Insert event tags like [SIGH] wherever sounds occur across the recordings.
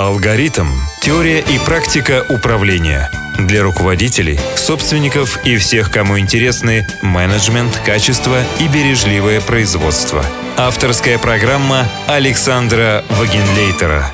Алгоритм. Теория и практика управления. Для руководителей, собственников и всех, кому интересны менеджмент, качество и бережливое производство. Авторская программа Александра Вагенлейтера.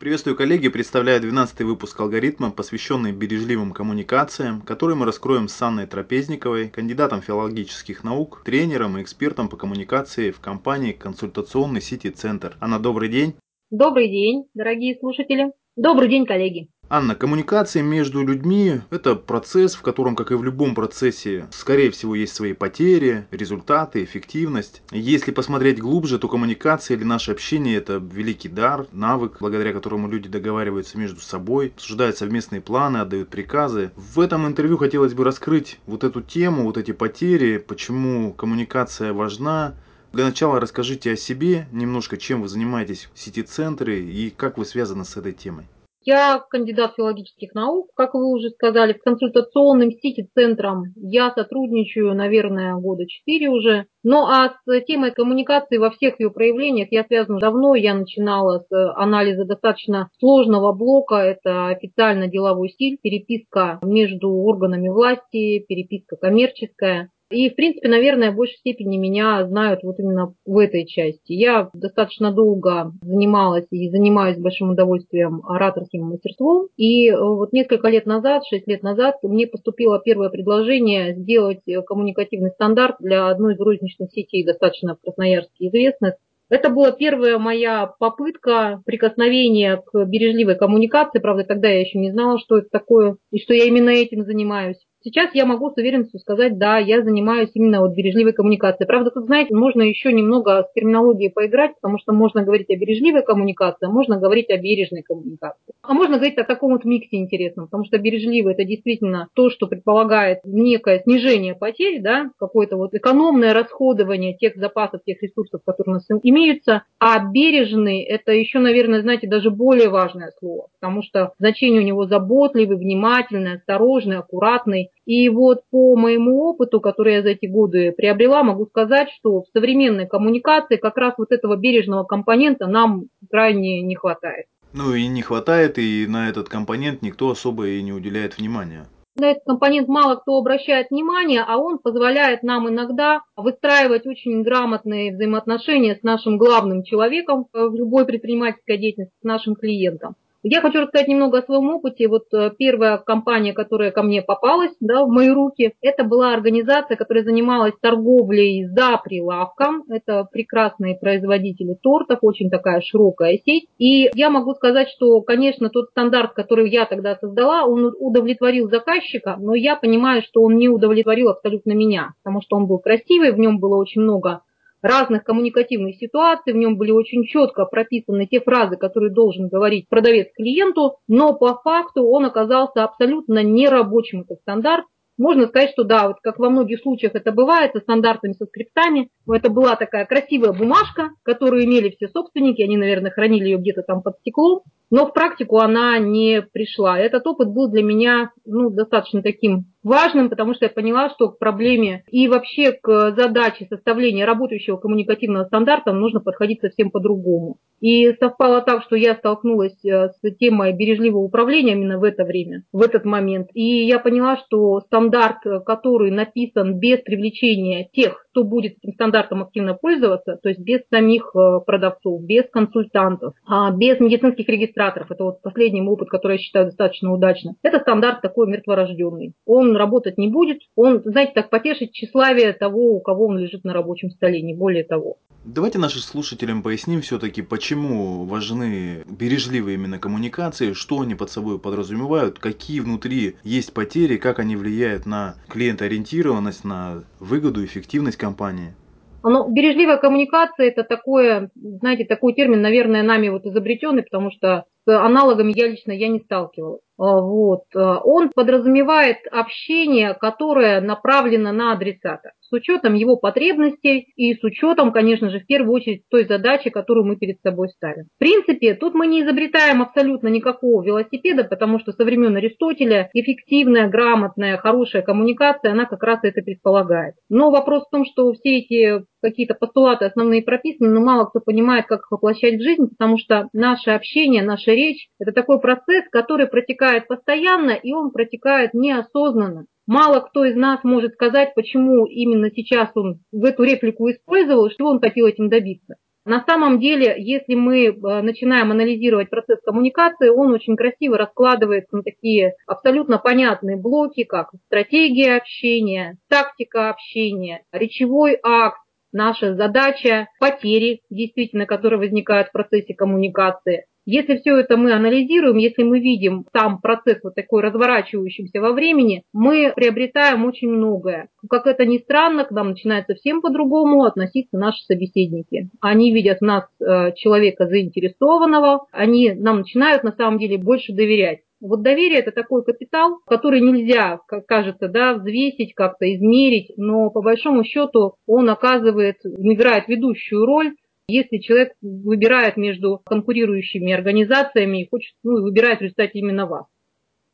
Приветствую, коллеги! Представляю 12 выпуск алгоритма, посвященный бережливым коммуникациям, который мы раскроем с Анной Трапезниковой, кандидатом филологических наук, тренером и экспертом по коммуникации в компании консультационный Сити-центр. Анна, добрый день! Добрый день, дорогие слушатели. Добрый день, коллеги. Анна, коммуникация между людьми – это процесс, в котором, как и в любом процессе, скорее всего, есть свои потери, результаты, эффективность. Если посмотреть глубже, то коммуникация или наше общение – это великий дар, навык, благодаря которому люди договариваются между собой, обсуждают совместные планы, отдают приказы. В этом интервью хотелось бы раскрыть вот эту тему, вот эти потери, почему коммуникация важна, для начала расскажите о себе, немножко чем вы занимаетесь в сети центры и как вы связаны с этой темой. Я кандидат филологических наук, как вы уже сказали, с консультационным сити-центром я сотрудничаю, наверное, года четыре уже. Ну а с темой коммуникации во всех ее проявлениях я связана давно. Я начинала с анализа достаточно сложного блока. Это официально деловой стиль, переписка между органами власти, переписка коммерческая. И, в принципе, наверное, в большей степени меня знают вот именно в этой части. Я достаточно долго занималась и занимаюсь большим удовольствием ораторским мастерством. И э, вот несколько лет назад, шесть лет назад, мне поступило первое предложение сделать коммуникативный стандарт для одной из розничных сетей, достаточно в Красноярске известных. Это была первая моя попытка прикосновения к бережливой коммуникации. Правда, тогда я еще не знала, что это такое и что я именно этим занимаюсь. Сейчас я могу с уверенностью сказать, да, я занимаюсь именно вот бережливой коммуникацией. Правда, тут, знаете, можно еще немного с терминологией поиграть, потому что можно говорить о бережливой коммуникации, а можно говорить о бережной коммуникации. А можно говорить о таком вот миксе интересном, потому что бережливый – это действительно то, что предполагает некое снижение потерь, да, какое-то вот экономное расходование тех запасов, тех ресурсов, которые у нас имеются, а бережный – это еще, наверное, знаете, даже более важное слово, потому что значение у него заботливый, внимательный, осторожный, аккуратный, и вот по моему опыту, который я за эти годы приобрела, могу сказать, что в современной коммуникации как раз вот этого бережного компонента нам крайне не хватает. Ну и не хватает, и на этот компонент никто особо и не уделяет внимания. На этот компонент мало кто обращает внимание, а он позволяет нам иногда выстраивать очень грамотные взаимоотношения с нашим главным человеком в любой предпринимательской деятельности, с нашим клиентом. Я хочу рассказать немного о своем опыте. Вот э, первая компания, которая ко мне попалась да, в мои руки, это была организация, которая занималась торговлей за прилавком. Это прекрасные производители тортов, очень такая широкая сеть. И я могу сказать, что, конечно, тот стандарт, который я тогда создала, он удовлетворил заказчика, но я понимаю, что он не удовлетворил абсолютно меня, потому что он был красивый, в нем было очень много разных коммуникативных ситуаций, в нем были очень четко прописаны те фразы, которые должен говорить продавец клиенту, но по факту он оказался абсолютно нерабочим, этот стандарт. Можно сказать, что да, вот как во многих случаях это бывает, со стандартами, со скриптами, это была такая красивая бумажка, которую имели все собственники, они, наверное, хранили ее где-то там под стеклом, но в практику она не пришла. Этот опыт был для меня ну, достаточно таким важным, потому что я поняла, что к проблеме и вообще к задаче составления работающего коммуникативного стандарта нужно подходить совсем по-другому. И совпало так, что я столкнулась э, с темой бережливого управления именно в это время, в этот момент. И я поняла, что стандарт, который написан без привлечения тех, кто будет этим стандартом активно пользоваться, то есть без самих э, продавцов, без консультантов, а без медицинских регистраторов, это вот последний опыт, который я считаю достаточно удачным, это стандарт такой мертворожденный. Он работать не будет, он, знаете, так потешит тщеславие того, у кого он лежит на рабочем столе, не более того. Давайте нашим слушателям поясним все-таки, почему важны бережливые именно коммуникации, что они под собой подразумевают, какие внутри есть потери, как они влияют на клиентоориентированность, на выгоду, эффективность компании. Но бережливая коммуникация это такое, знаете, такой термин, наверное, нами вот изобретенный, потому что с аналогами я лично я не сталкивалась. Вот, он подразумевает общение, которое направлено на адресата с учетом его потребностей и с учетом, конечно же, в первую очередь той задачи, которую мы перед собой ставим. В принципе, тут мы не изобретаем абсолютно никакого велосипеда, потому что со времен Аристотеля эффективная, грамотная, хорошая коммуникация, она как раз это предполагает. Но вопрос в том, что все эти какие-то постулаты основные прописаны, но мало кто понимает, как их воплощать в жизнь, потому что наше общение, наша речь – это такой процесс, который протекает постоянно, и он протекает неосознанно. Мало кто из нас может сказать, почему именно сейчас он в эту реплику использовал, что он хотел этим добиться. На самом деле, если мы э, начинаем анализировать процесс коммуникации, он очень красиво раскладывается на такие абсолютно понятные блоки, как стратегия общения, тактика общения, речевой акт, наша задача, потери, действительно, которые возникают в процессе коммуникации, если все это мы анализируем, если мы видим сам процесс вот такой разворачивающийся во времени, мы приобретаем очень многое. Как это ни странно, к нам начинают совсем по-другому относиться наши собеседники. Они видят в нас э, человека заинтересованного, они нам начинают на самом деле больше доверять. Вот доверие – это такой капитал, который нельзя, как кажется, да, взвесить, как-то измерить, но по большому счету он оказывает, играет ведущую роль если человек выбирает между конкурирующими организациями и хочет, ну, выбирает в результате именно вас.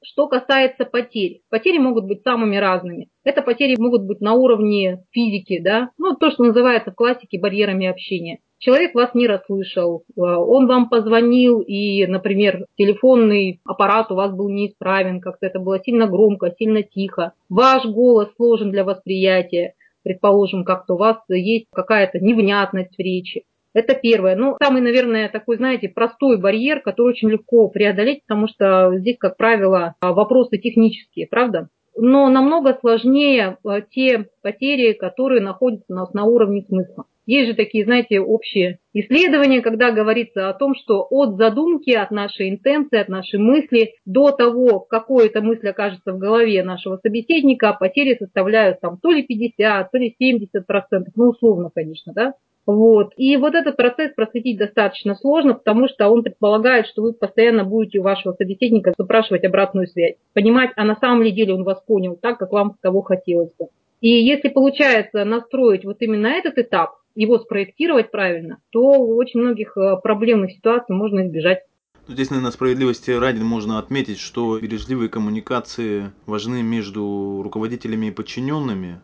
Что касается потерь. Потери могут быть самыми разными. Это потери могут быть на уровне физики, да, ну, то, что называется в классике барьерами общения. Человек вас не расслышал, э, он вам позвонил, и, например, телефонный аппарат у вас был неисправен, как-то это было сильно громко, сильно тихо. Ваш голос сложен для восприятия, предположим, как-то у вас есть какая-то невнятность в речи. Это первое. Ну, самый, наверное, такой, знаете, простой барьер, который очень легко преодолеть, потому что здесь, как правило, вопросы технические, правда? Но намного сложнее а, те потери, которые находятся у нас на уровне смысла. Есть же такие, знаете, общие исследования, когда говорится о том, что от задумки, от нашей интенции, от нашей мысли до того, какой эта мысль окажется в голове нашего собеседника, потери составляют там то ли 50, то ли 70 процентов, ну условно, конечно, да. Вот. И вот этот процесс просветить достаточно сложно, потому что он предполагает, что вы постоянно будете у вашего собеседника запрашивать обратную связь, понимать, а на самом ли деле он вас понял так, как вам того хотелось бы. И если получается настроить вот именно этот этап, его спроектировать правильно, то очень многих э, проблемных ситуаций можно избежать. Здесь, наверное, справедливости ради можно отметить, что бережливые коммуникации важны между руководителями и подчиненными.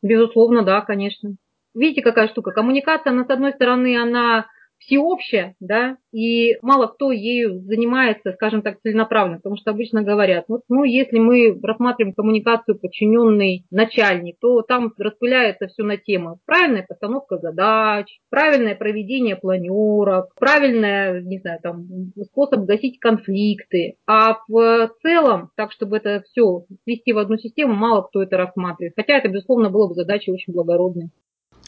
Безусловно, да, конечно видите, какая штука. Коммуникация, она, с одной стороны, она всеобщая, да, и мало кто ею занимается, скажем так, целенаправленно, потому что обычно говорят, вот, ну, если мы рассматриваем коммуникацию подчиненный начальник, то там распыляется все на тему правильная постановка задач, правильное проведение планерок, правильный, не знаю, там, способ гасить конфликты, а в целом, так, чтобы это все свести в одну систему, мало кто это рассматривает, хотя это, безусловно, было бы задачей очень благородной.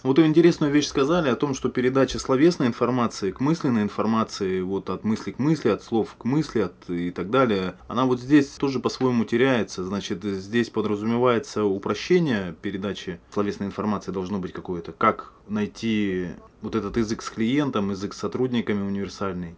Вот вы интересную вещь сказали о том, что передача словесной информации к мысленной информации, вот от мысли к мысли, от слов к мысли от, и так далее, она вот здесь тоже по-своему теряется. Значит, здесь подразумевается упрощение передачи словесной информации должно быть какое-то. Как найти вот этот язык с клиентом, язык с сотрудниками универсальный?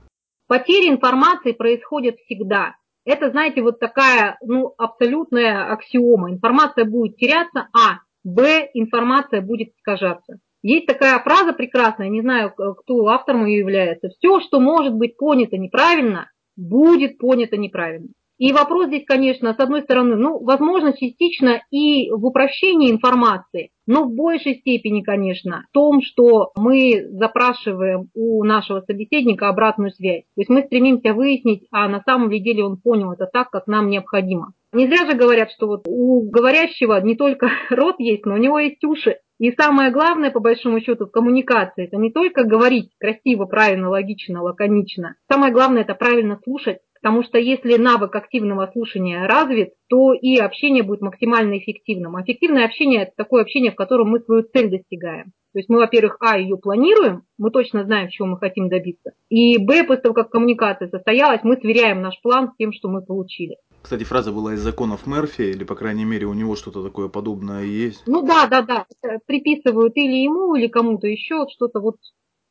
Потери информации происходят всегда. Это, знаете, вот такая, ну, абсолютная аксиома. Информация будет теряться, а Б, информация будет искажаться. Есть такая фраза прекрасная, не знаю, кто автором ее является. Все, что может быть понято неправильно, будет понято неправильно. И вопрос здесь, конечно, с одной стороны, ну, возможно, частично и в упрощении информации, но в большей степени, конечно, в том, что мы запрашиваем у нашего собеседника обратную связь. То есть мы стремимся выяснить, а на самом ли деле он понял это так, как нам необходимо. Не зря же говорят, что вот у говорящего не только [LAUGHS] рот есть, но у него есть уши. И самое главное, по большому счету, в коммуникации, это не только говорить красиво, правильно, логично, лаконично. Самое главное, это правильно слушать, потому что если навык активного слушания развит, то и общение будет максимально эффективным. А эффективное общение – это такое общение, в котором мы свою цель достигаем. То есть мы, во-первых, а, ее планируем, мы точно знаем, чего мы хотим добиться. И, б, после того, как коммуникация состоялась, мы сверяем наш план с тем, что мы получили. Кстати, фраза была из законов Мерфи, или, по крайней мере, у него что-то такое подобное есть. Ну да, да, да. Приписывают или ему, или кому-то еще, что-то вот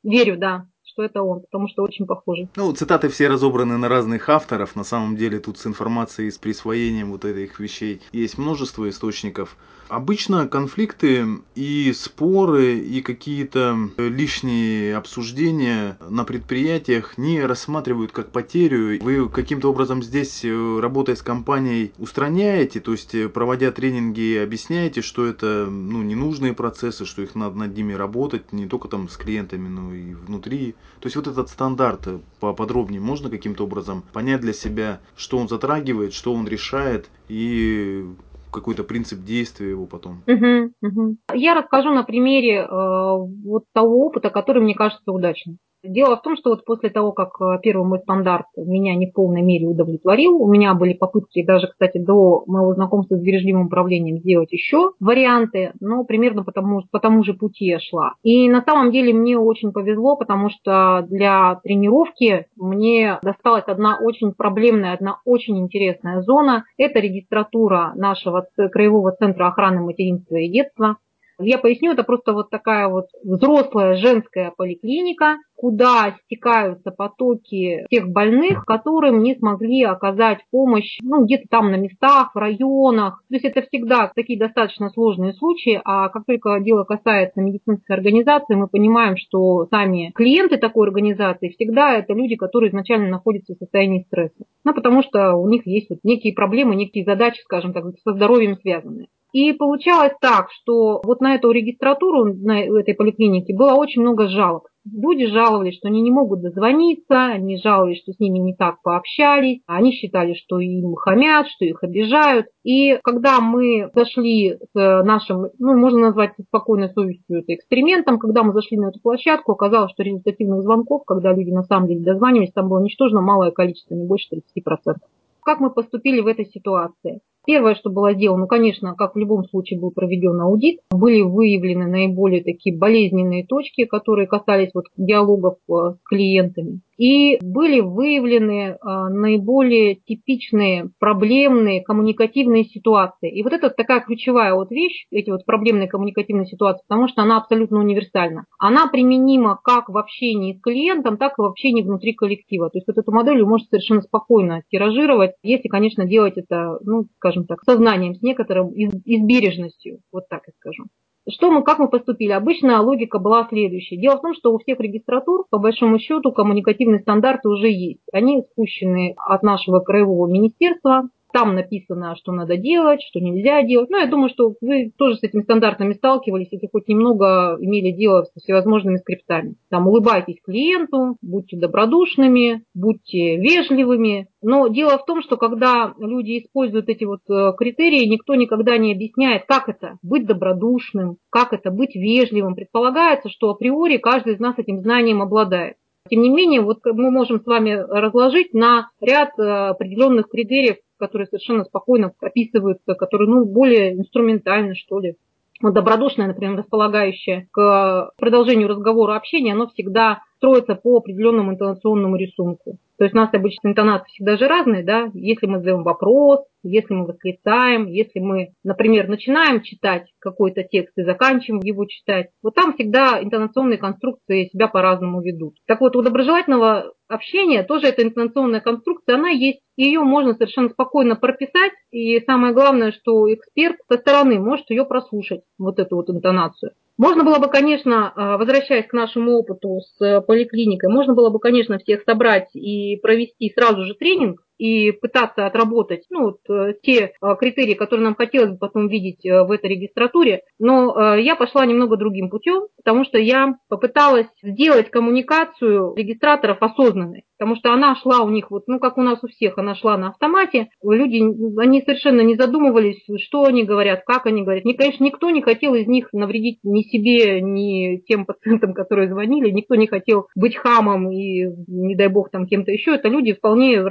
верю, да, что это он, потому что очень похожи. Ну, цитаты все разобраны на разных авторов. На самом деле тут с информацией, с присвоением вот этих вещей есть множество источников. Обычно конфликты и споры, и какие-то лишние обсуждения на предприятиях не рассматривают как потерю. Вы каким-то образом здесь, э, работая с компанией, устраняете, то есть э, проводя тренинги, объясняете, что это ну, ненужные процессы, что их надо над ними работать, не только там с клиентами, но и внутри. То есть вот этот стандарт э, поподробнее можно каким-то образом понять для себя, что он затрагивает, что он решает и какой-то принцип действия его потом. Угу, угу. Я расскажу на примере э, вот того опыта, который мне кажется удачным. Дело в том, что вот после того, как э, первый мой стандарт меня не в полной мере удовлетворил, у меня были попытки даже, кстати, до моего знакомства с бережливым управлением сделать еще варианты, но примерно по тому, по тому же пути я шла. И на самом деле мне очень повезло, потому что для тренировки мне досталась одна очень проблемная, одна очень интересная зона. Это регистратура нашего краевого центра охраны материнства и детства. Я поясню, это просто вот такая вот взрослая женская поликлиника, куда стекаются потоки тех больных, которым не смогли оказать помощь ну, где-то там на местах, в районах. То есть это всегда такие достаточно сложные случаи, а как только дело касается медицинской организации, мы понимаем, что сами клиенты такой организации всегда это люди, которые изначально находятся в состоянии стресса. Ну, потому что у них есть вот некие проблемы, некие задачи, скажем так, со здоровьем связанные. И получалось так, что вот на эту регистратуру на этой поликлинике было очень много жалоб. Люди жаловались, что они не могут дозвониться, они жаловались, что с ними не так пообщались, они считали, что им хамят, что их обижают. И когда мы зашли с нашим, ну, можно назвать спокойной совестью это экспериментом, когда мы зашли на эту площадку, оказалось, что результативных звонков, когда люди на самом деле дозванивались, там было ничтожно малое количество, не больше 30%. Как мы поступили в этой ситуации? Первое, что было сделано, ну, конечно, как в любом случае был проведен аудит, были выявлены наиболее такие болезненные точки, которые касались вот диалогов э, с клиентами и были выявлены а, наиболее типичные проблемные коммуникативные ситуации. И вот это такая ключевая вот вещь, эти вот проблемные коммуникативные ситуации, потому что она абсолютно универсальна. Она применима как в общении с клиентом, так и в общении внутри коллектива. То есть вот эту модель вы можете совершенно спокойно тиражировать, если, конечно, делать это, ну, скажем так, сознанием, с некоторым избережностью, вот так я скажу. Что мы, как мы поступили? Обычно логика была следующая. Дело в том, что у всех регистратур, по большому счету, коммуникативные стандарты уже есть. Они спущены от нашего краевого министерства, там написано, что надо делать, что нельзя делать. Ну, я думаю, что вы тоже с этими стандартами сталкивались, если хоть немного имели дело с всевозможными скриптами. Там улыбайтесь клиенту, будьте добродушными, будьте вежливыми. Но дело в том, что когда люди используют эти вот э, критерии, никто никогда не объясняет, как это быть добродушным, как это быть вежливым. Предполагается, что априори каждый из нас этим знанием обладает. Тем не менее, вот мы можем с вами разложить на ряд э, определенных критериев которые совершенно спокойно описываются, которые, ну, более инструментальны, что ли. Вот добродушное, например, располагающее к продолжению разговора, общения, оно всегда строится по определенному интонационному рисунку. То есть у нас обычно интонации всегда же разные, да, если мы задаем вопрос, если мы восклицаем, если мы, например, начинаем читать какой-то текст и заканчиваем его читать, вот там всегда интонационные конструкции себя по-разному ведут. Так вот, у доброжелательного общения тоже эта интонационная конструкция, она есть, ее можно совершенно спокойно прописать, и самое главное, что эксперт со стороны может ее прослушать, вот эту вот интонацию. Можно было бы, конечно, а, возвращаясь к нашему опыту с поликлиникой, можно было бы, конечно, всех собрать и провести сразу же тренинг, и пытаться отработать ну, вот, э, те э, критерии, которые нам хотелось бы потом видеть э, в этой регистратуре. Но я пошла немного другим путем, потому что я попыталась сделать коммуникацию регистраторов осознанной. Потому что она шла у них, вот, ну как у нас у всех, она шла на автомате. Люди, они совершенно не задумывались, что они говорят, как они говорят. И, конечно, никто не хотел из них навредить ни себе, ни тем пациентам, которые звонили. Никто не хотел быть хамом и, не дай бог, там кем-то еще. Это люди вполне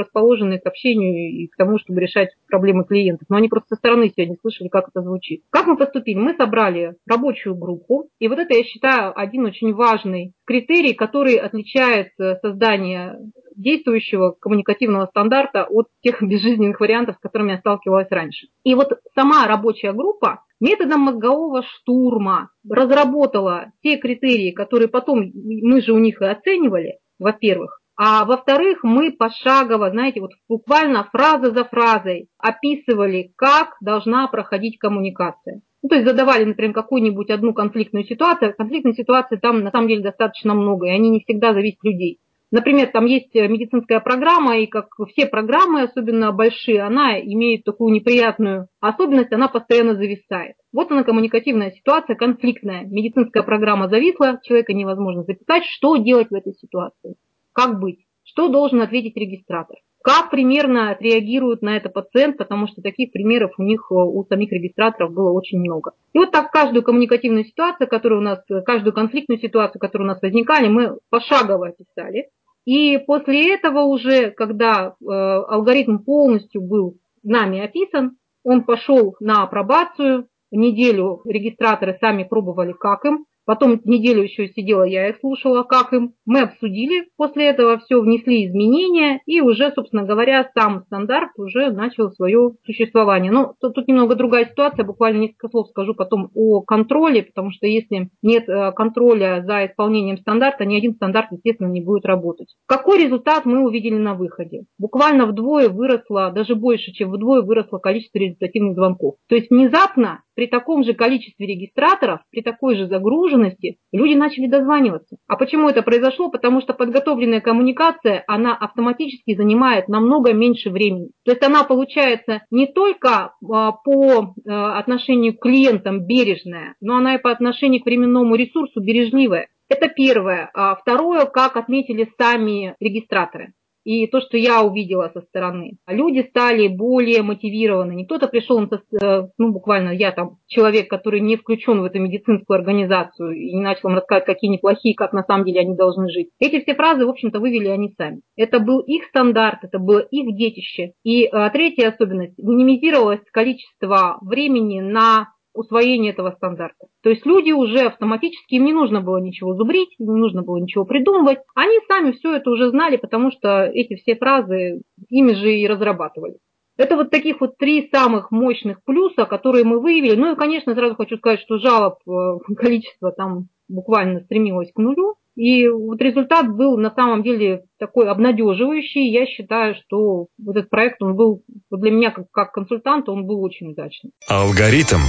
расположенные к общению и к тому, чтобы решать проблемы клиентов. Но они просто со стороны не слышали, как это звучит. Как мы поступили? Мы собрали рабочую группу. И вот это, я считаю, один очень важный критерий, который отличает э, создание действующего коммуникативного стандарта от тех [LAUGHS] безжизненных вариантов, с которыми я сталкивалась раньше. И вот сама рабочая группа методом мозгового штурма разработала те критерии, которые потом мы же у них и оценивали, во-первых, а во-вторых, мы пошагово, знаете, вот буквально фраза за фразой описывали, как должна проходить коммуникация. Ну, то есть задавали, например, какую-нибудь одну конфликтную ситуацию. Конфликтной ситуации там на самом деле достаточно много, и они не всегда зависят от людей. Например, там есть медицинская программа, и как все программы, особенно большие, она имеет такую неприятную особенность, она постоянно зависает. Вот она коммуникативная ситуация, конфликтная. Медицинская программа зависла, человека невозможно записать. Что делать в этой ситуации? Как быть? Что должен ответить регистратор? Как примерно отреагирует на это пациент, потому что таких примеров у них, э, у самих регистраторов было очень много. И вот так каждую коммуникативную ситуацию, которая у нас, каждую конфликтную ситуацию, которая у нас возникали, мы пошагово описали. И после этого уже, когда э, алгоритм полностью был нами описан, он пошел на апробацию, неделю регистраторы сами пробовали, как им, Потом неделю еще сидела я и слушала, как им. Мы обсудили, после этого все внесли изменения, и уже, собственно говоря, сам стандарт уже начал свое существование. Но тут, тут немного другая ситуация, буквально несколько слов скажу потом о контроле, потому что если нет э, контроля за исполнением стандарта, ни один стандарт, естественно, не будет работать. Какой результат мы увидели на выходе? Буквально вдвое выросло, даже больше, чем вдвое выросло количество результативных звонков. То есть внезапно при таком же количестве регистраторов, при такой же загруженности, люди начали дозваниваться. А почему это произошло? Потому что подготовленная коммуникация, она автоматически занимает намного меньше времени. То есть она получается не только а, по а, отношению к клиентам бережная, но она и по отношению к временному ресурсу бережливая. Это первое. А второе, как отметили сами регистраторы и то, что я увидела со стороны. Люди стали более мотивированы. Не кто-то пришел, э, ну, буквально я там, человек, который не включен в эту медицинскую организацию и не начал им рассказывать, какие неплохие, как на самом деле они должны жить. Эти все фразы, в общем-то, вывели они сами. Это был их стандарт, это было их детище. И а, третья особенность, минимизировалось количество времени на усвоение этого стандарта. То есть люди уже автоматически, им не нужно было ничего зубрить, не нужно было ничего придумывать. Они сами все это уже знали, потому что эти все фразы ими же и разрабатывали. Это вот таких вот три самых мощных плюса, которые мы выявили. Ну и, конечно, сразу хочу сказать, что жалоб э, [LAUGHS] количество там буквально стремилось к нулю. И вот результат был на самом деле такой обнадеживающий. Я считаю, что вот этот проект, он был для меня как, как консультанта, он был очень удачный. Алгоритм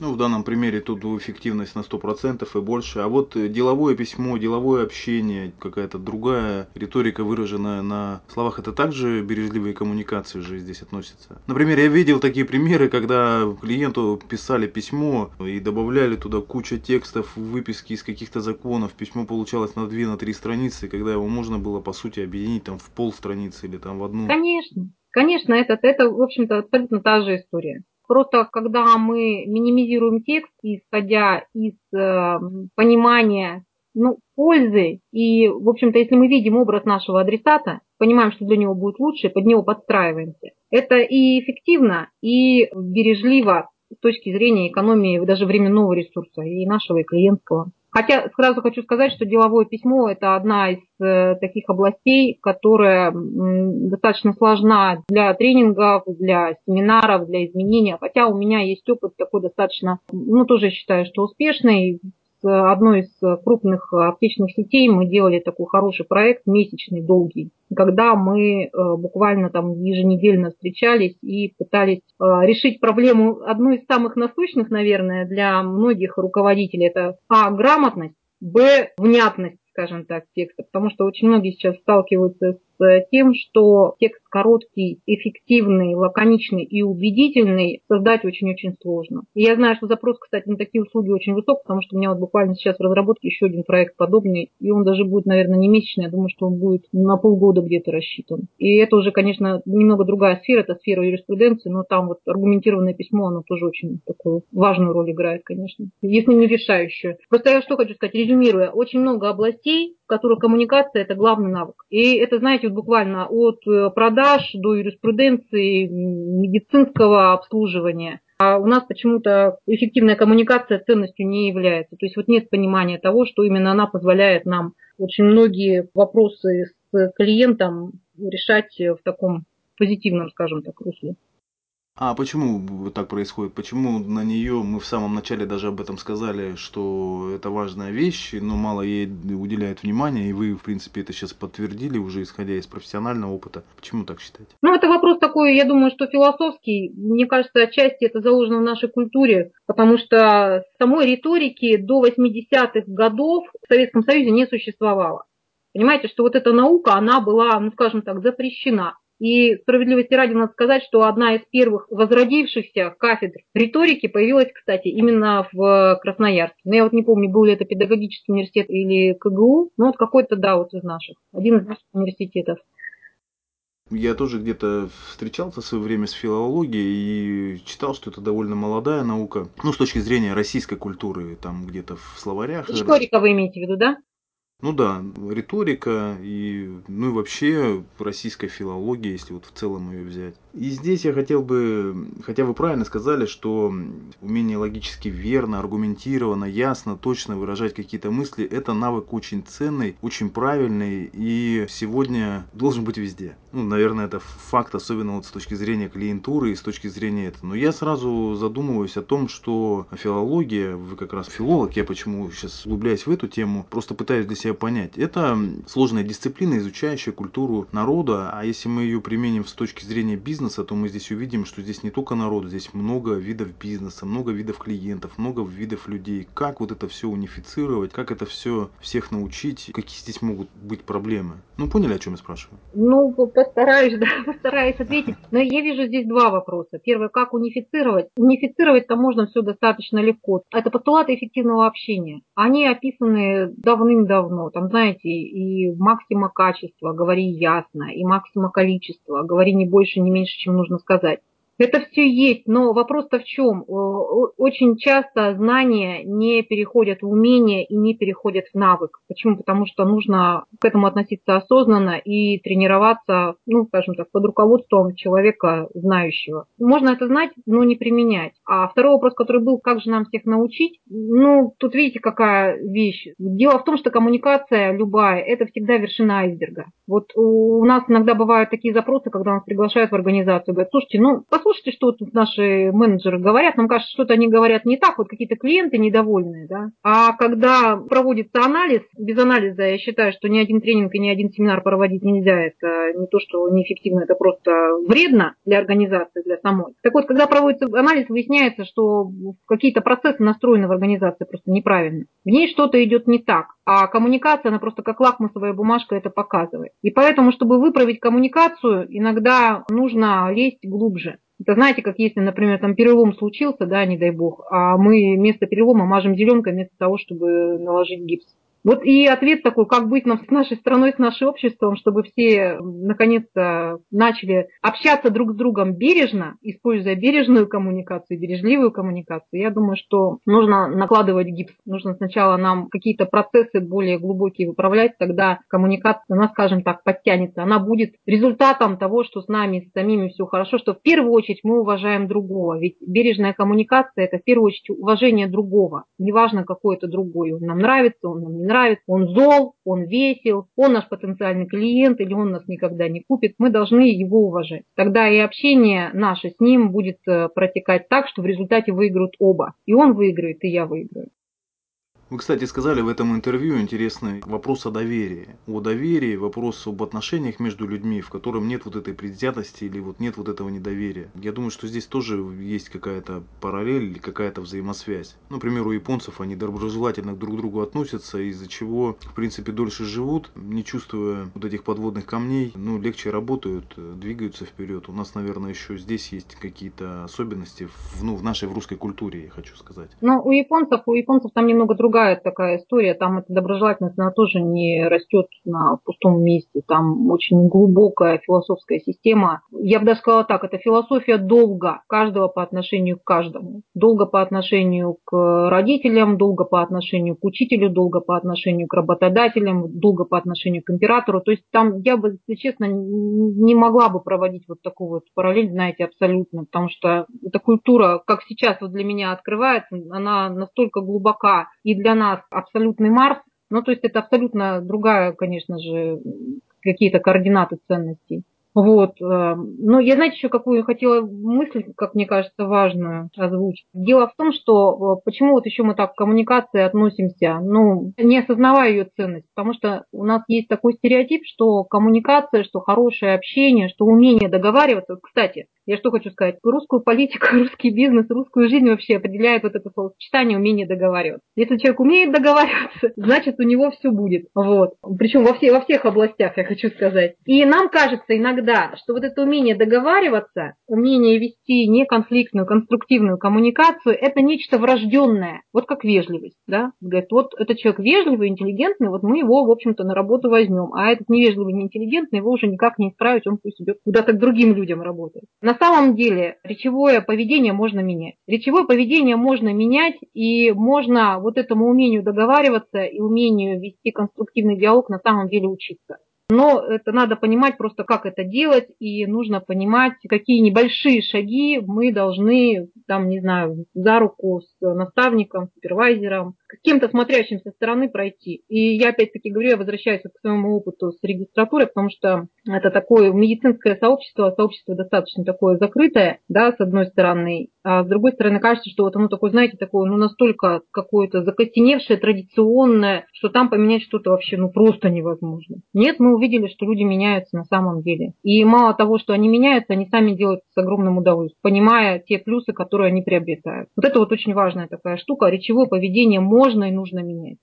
ну, в данном примере тут эффективность на 100% и больше. А вот деловое письмо, деловое общение, какая-то другая риторика, выраженная на словах, это также бережливые коммуникации же здесь относятся. Например, я видел такие примеры, когда клиенту писали письмо и добавляли туда кучу текстов, выписки из каких-то законов. Письмо получалось на 2-3 на три страницы, когда его можно было, по сути, объединить там в пол страницы или там в одну. Конечно. Конечно, это, это в общем-то, абсолютно та же история. Просто когда мы минимизируем текст, исходя из э, понимания ну, пользы, и, в общем-то, если мы видим образ нашего адресата, понимаем, что для него будет лучше, под него подстраиваемся. Это и эффективно, и бережливо с точки зрения экономии даже временного ресурса и нашего, и клиентского. Хотя сразу хочу сказать, что деловое письмо – это одна из э, таких областей, которая достаточно сложна для тренингов, для семинаров, для изменения. Хотя у меня есть опыт такой достаточно, ну тоже считаю, что успешный одной из крупных аптечных сетей мы делали такой хороший проект, месячный, долгий, когда мы э, буквально там еженедельно встречались и пытались э, решить проблему, одну из самых насущных, наверное, для многих руководителей, это а, грамотность, б, внятность скажем так, текста, потому что очень многие сейчас сталкиваются с тем, что текст короткий, эффективный, лаконичный и убедительный создать очень-очень сложно. И я знаю, что запрос, кстати, на такие услуги очень высок, потому что у меня вот буквально сейчас в разработке еще один проект подобный, и он даже будет, наверное, не месячный, я думаю, что он будет на полгода где-то рассчитан. И это уже, конечно, немного другая сфера, это сфера юриспруденции, но там вот аргументированное письмо, оно тоже очень такую важную роль играет, конечно, если не решающую. Просто я что хочу сказать, резюмируя, очень много областей, в которых коммуникация – это главный навык. И это, знаете, вот буквально от э, продаж до юриспруденции, медицинского обслуживания. А у нас почему-то эффективная коммуникация ценностью не является. То есть вот нет понимания того, что именно она позволяет нам очень многие вопросы с клиентом решать в таком позитивном, скажем так, русле. А почему так происходит? Почему на нее мы в самом начале даже об этом сказали, что это важная вещь, но мало ей уделяют внимания, и вы, в принципе, это сейчас подтвердили уже исходя из профессионального опыта. Почему так считаете? Ну, это вопрос такой, я думаю, что философский. Мне кажется, отчасти это заложено в нашей культуре, потому что самой риторики до 80-х годов в Советском Союзе не существовало. Понимаете, что вот эта наука, она была, ну, скажем так, запрещена. И справедливости ради надо сказать, что одна из первых возродившихся кафедр риторики появилась, кстати, именно в Красноярске. Но я вот не помню, был ли это педагогический университет или КГУ, но вот какой-то, да, вот из наших, один из наших университетов. Я тоже где-то встречался в свое время с филологией и читал, что это довольно молодая наука. Ну, с точки зрения российской культуры, там где-то в словарях. Историка вы имеете в виду, да? Ну да, риторика и, ну и вообще российская филология, если вот в целом ее взять. И здесь я хотел бы, хотя вы правильно сказали, что умение логически верно, аргументированно, ясно, точно выражать какие-то мысли, это навык очень ценный, очень правильный и сегодня должен быть везде. Ну, наверное, это факт, особенно вот с точки зрения клиентуры и с точки зрения этого. Но я сразу задумываюсь о том, что филология, вы как раз филолог, я почему сейчас углубляюсь в эту тему, просто пытаюсь для себя понять. Это сложная дисциплина, изучающая культуру народа, а если мы ее применим с точки зрения бизнеса, то мы здесь увидим, что здесь не только народ, здесь много видов бизнеса, много видов клиентов, много видов людей. Как вот это все унифицировать, как это все всех научить, какие здесь могут быть проблемы? Ну, поняли, о чем я спрашиваю? Ну, постараюсь, [LAUGHS] да, постараюсь ответить. Но я вижу здесь два вопроса. Первый, как унифицировать? Унифицировать-то можно все достаточно легко. Это постулаты эффективного общения. Они описаны давным-давно ну, там, знаете, и максима качества, говори ясно, и максима количества, говори не больше, не меньше, чем нужно сказать. Это все есть, но вопрос-то в чем? Очень часто знания не переходят в умение и не переходят в навык. Почему? Потому что нужно к этому относиться осознанно и тренироваться, ну, скажем так, под руководством человека знающего. Можно это знать, но не применять. А второй вопрос, который был, как же нам всех научить? Ну, тут видите, какая вещь. Дело в том, что коммуникация любая, это всегда вершина айсберга. Вот у нас иногда бывают такие запросы, когда нас приглашают в организацию, говорят, слушайте, ну, послушайте, что тут наши менеджеры говорят, нам кажется, что-то они говорят не так, вот какие-то клиенты недовольные, да. А когда проводится анализ, без анализа я считаю, что ни один тренинг и ни один семинар проводить нельзя, это не то, что неэффективно, это просто вредно для организации, для самой. Так вот, когда проводится анализ, выясняется, что какие-то процессы настроены в организации просто неправильно. В ней что-то идет не так, а коммуникация, она просто как лакмусовая бумажка это показывает. И поэтому, чтобы выправить коммуникацию, иногда нужно лезть глубже. Это знаете, как если, например, там перелом случился, да, не дай бог, а мы вместо перелома мажем зеленкой вместо того, чтобы наложить гипс. Вот и ответ такой, как быть нам с нашей страной, с нашим обществом, чтобы все наконец-то начали общаться друг с другом бережно, используя бережную коммуникацию, бережливую коммуникацию. Я думаю, что нужно накладывать гипс. Нужно сначала нам какие-то процессы более глубокие выправлять, тогда коммуникация, она, скажем так, подтянется. Она будет результатом того, что с нами, с самими все хорошо, что в первую очередь мы уважаем другого. Ведь бережная коммуникация – это в первую очередь уважение другого. Неважно, какой это другой. Он нам нравится, он нам не нравится нравится, он зол, он весел, он наш потенциальный клиент или он нас никогда не купит, мы должны его уважать. Тогда и общение наше с ним будет э, протекать так, что в результате выиграют оба. И он выиграет, и я выиграю. Вы, кстати, сказали в этом интервью интересный вопрос о доверии. О доверии, вопрос об отношениях между людьми, в котором нет вот этой предвзятости или вот нет вот этого недоверия. Я думаю, что здесь тоже есть какая-то параллель или какая-то взаимосвязь. Например, у японцев они доброжелательно друг к другу относятся, из-за чего, в принципе, дольше живут, не чувствуя вот этих подводных камней, ну, легче работают, двигаются вперед. У нас, наверное, еще здесь есть какие-то особенности в, ну, в нашей, в русской культуре, я хочу сказать. Ну, у японцев, у японцев там немного другая бывает такая история, там эта доброжелательность, она тоже не растет на пустом месте, там очень глубокая философская система. Я бы даже сказала так, это философия долга, каждого по отношению к каждому. Долго по отношению к родителям, долго по отношению к учителю, долго по отношению к работодателям, долго по отношению к императору. То есть там я бы, если честно, не могла бы проводить вот такую вот параллель, знаете, абсолютно, потому что эта культура, как сейчас вот для меня открывается, она настолько глубока и для нас абсолютный Марс. Ну, то есть это абсолютно другая, конечно же, какие-то координаты ценностей. Вот. Э, но я, знаете, еще какую хотела мысль, как мне кажется, важную озвучить. Дело в том, что э, почему вот еще мы так к коммуникации относимся, ну, не осознавая ее ценность, потому что у нас есть такой стереотип, что коммуникация, что хорошее общение, что умение договариваться. Кстати, я что хочу сказать? Русскую политику, [LAUGHS] русский бизнес, русскую жизнь вообще определяет вот это словосочетание умение договариваться. Если человек умеет договариваться, [LAUGHS] значит у него все будет. Вот. Причем во, все, во всех областях, я хочу сказать. И нам кажется иногда, что вот это умение договариваться, умение вести неконфликтную, конструктивную коммуникацию, это нечто врожденное. Вот как вежливость. Да? Говорит, вот этот человек вежливый, интеллигентный, вот мы его, в общем-то, на работу возьмем. А этот невежливый, неинтеллигентный, его уже никак не исправить, он пусть идет куда-то к другим людям работает. На самом деле речевое поведение можно менять. Речевое поведение можно менять, и можно вот этому умению договариваться и умению вести конструктивный диалог на самом деле учиться. Но это надо понимать просто, как это делать, и нужно понимать, какие небольшие шаги мы должны, там, не знаю, за руку с наставником, супервайзером, кем-то смотрящим со стороны пройти. И я опять-таки говорю, я возвращаюсь к своему опыту с регистратурой, потому что это такое медицинское сообщество, сообщество достаточно такое закрытое, да, с одной стороны, а с другой стороны кажется, что вот оно такое, знаете, такое, ну, настолько какое-то закостеневшее, традиционное, что там поменять что-то вообще, ну, просто невозможно. Нет, мы увидели, что люди меняются на самом деле. И мало того, что они меняются, они сами делают с огромным удовольствием, понимая те плюсы, которые они приобретают. Вот это вот очень важная такая штука. Речевое поведение можно и нужно менять.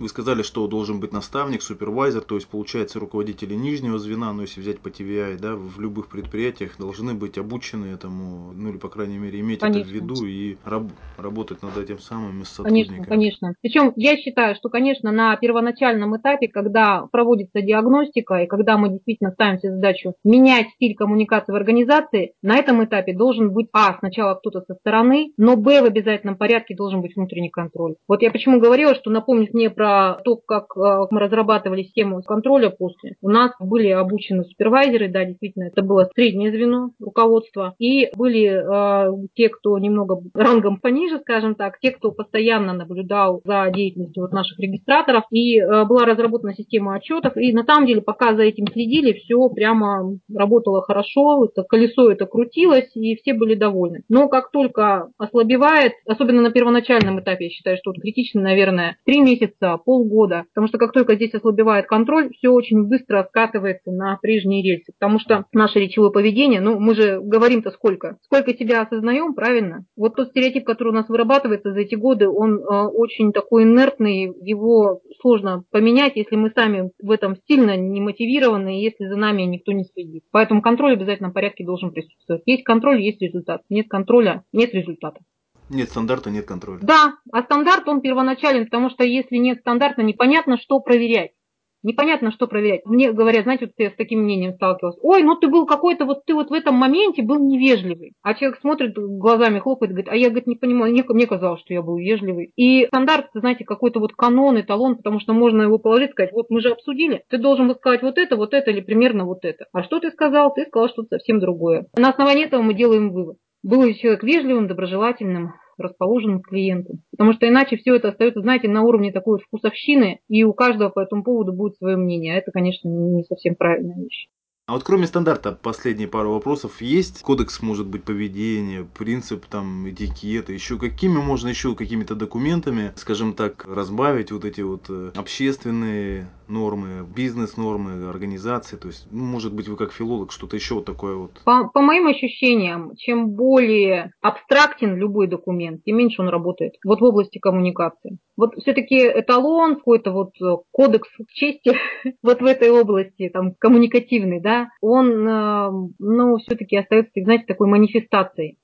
Вы сказали, что должен быть наставник, супервайзер, то есть получается руководители нижнего звена, но если взять по TVI, да, в любых предприятиях должны быть обучены этому, ну или по крайней мере иметь конечно. это в виду и раб, работать над этим самым с сотрудниками. Конечно, конечно. Причем я считаю, что, конечно, на первоначальном этапе, когда проводится диагностика и когда мы действительно ставим себе задачу менять стиль коммуникации в организации, на этом этапе должен быть, а, сначала кто-то со стороны, но, б, в обязательном порядке должен быть внутренний контроль. Вот я почему говорила, что напомнить мне про то, как э, мы разрабатывали систему контроля после, у нас были обучены супервайзеры, да, действительно, это было среднее звено руководства, и были э, те, кто немного рангом пониже, скажем так, те, кто постоянно наблюдал за деятельностью вот наших регистраторов, и э, была разработана система отчетов, и на самом деле, пока за этим следили, все прямо работало хорошо, это колесо это крутилось, и все были довольны. Но как только ослабевает, особенно на первоначальном этапе, я считаю, что вот критично, наверное, три месяца, полгода. Потому что как только здесь ослабевает контроль, все очень быстро скатывается на прежние рельсы. Потому что наше речевое поведение, ну мы же говорим-то сколько? Сколько себя осознаем, правильно? Вот тот стереотип, который у нас вырабатывается за эти годы, он э, очень такой инертный, его сложно поменять, если мы сами в этом сильно не мотивированы, если за нами никто не следит. Поэтому контроль в обязательном порядке должен присутствовать. Есть контроль, есть результат. Нет контроля, нет результата. Нет стандарта, нет контроля. Да, а стандарт он первоначален, потому что если нет стандарта, непонятно, что проверять. Непонятно, что проверять. Мне говорят, знаете, вот я с таким мнением сталкивалась. Ой, ну ты был какой-то, вот ты вот в этом моменте был невежливый. А человек смотрит, глазами хлопает, говорит, а я, говорит, не понимаю, мне, мне казалось, что я был вежливый. И стандарт, знаете, какой-то вот канон, эталон, потому что можно его положить, сказать, вот мы же обсудили, ты должен был сказать вот это, вот это или примерно вот это. А что ты сказал? Ты сказал что-то совсем другое. На основании этого мы делаем вывод. Был человек вежливым, доброжелательным, расположенным к клиенту. Потому что иначе все это остается, знаете, на уровне такой вкусовщины, и у каждого по этому поводу будет свое мнение. А это, конечно, не совсем правильная вещь. А вот кроме стандарта, последние пару вопросов, есть кодекс, может быть, поведения, принцип там этикета, еще какими можно еще какими-то документами, скажем так, разбавить вот эти вот э, общественные нормы, бизнес-нормы, организации, то есть, ну, может быть, вы как филолог что-то еще вот такое вот. По, по моим ощущениям, чем более абстрактен любой документ, тем меньше он работает. Вот в области коммуникации. Вот все-таки эталон, какой-то вот э, кодекс чести [LAUGHS] вот в этой области, там, коммуникативный, да, он, э, ну, все-таки остается, знаете, такой манифестацией.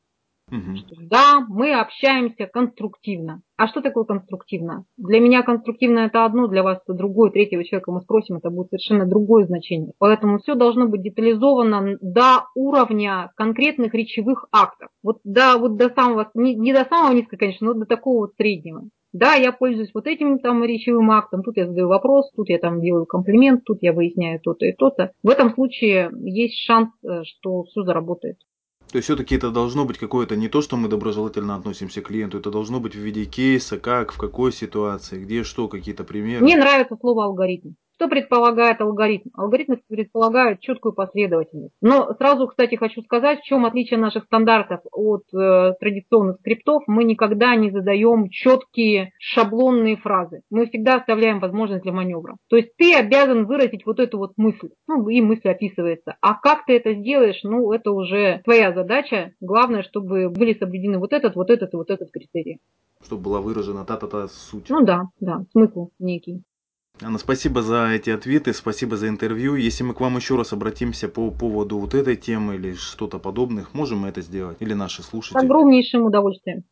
Угу. Что, да, мы общаемся конструктивно. А что такое конструктивно? Для меня конструктивно это одно, для вас это другое, третьего человека мы спросим, это будет совершенно другое значение. Поэтому все должно быть детализовано до уровня конкретных речевых актов. Вот до, вот до самого, не, не до самого низкого, конечно, но до такого вот среднего. Да, я пользуюсь вот этим там речевым актом, тут я задаю вопрос, тут я там делаю комплимент, тут я выясняю то-то и то-то. В этом случае есть шанс, э, что все заработает. То есть все-таки это должно быть какое-то не то, что мы доброжелательно относимся к клиенту, это должно быть в виде кейса, как, в какой ситуации, где что, какие-то примеры. Мне нравится слово алгоритм. Что предполагает алгоритм? Алгоритм предполагает четкую последовательность. Но сразу, кстати, хочу сказать, в чем отличие наших стандартов от э, традиционных скриптов. Мы никогда не задаем четкие шаблонные фразы. Мы всегда оставляем возможность для маневра. То есть ты обязан выразить вот эту вот мысль. Ну, и мысль описывается. А как ты это сделаешь, ну, это уже твоя задача. Главное, чтобы были соблюдены вот этот, вот этот и вот этот критерий. Чтобы была выражена та-та-та суть. Ну да, да, смысл некий. Анна, спасибо за эти ответы, спасибо за интервью. Если мы к вам еще раз обратимся по поводу вот этой темы или что-то подобных, можем мы это сделать? Или наши слушатели? С огромнейшим удовольствием.